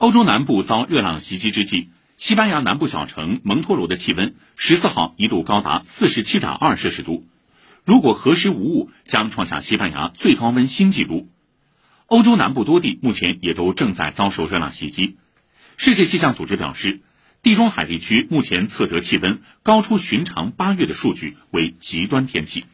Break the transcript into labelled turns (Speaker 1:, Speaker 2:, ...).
Speaker 1: 欧洲南部遭热浪袭击之际西班牙南部小城蒙托罗的气温十四号一度高达四十七点二摄氏度。如果核实无误将创下西班牙最高温新纪录欧洲南部多地目前也都正在遭受热浪袭击。世界气象组织表示地中海地区目前测得气温高出寻常八月的数据为极端天气。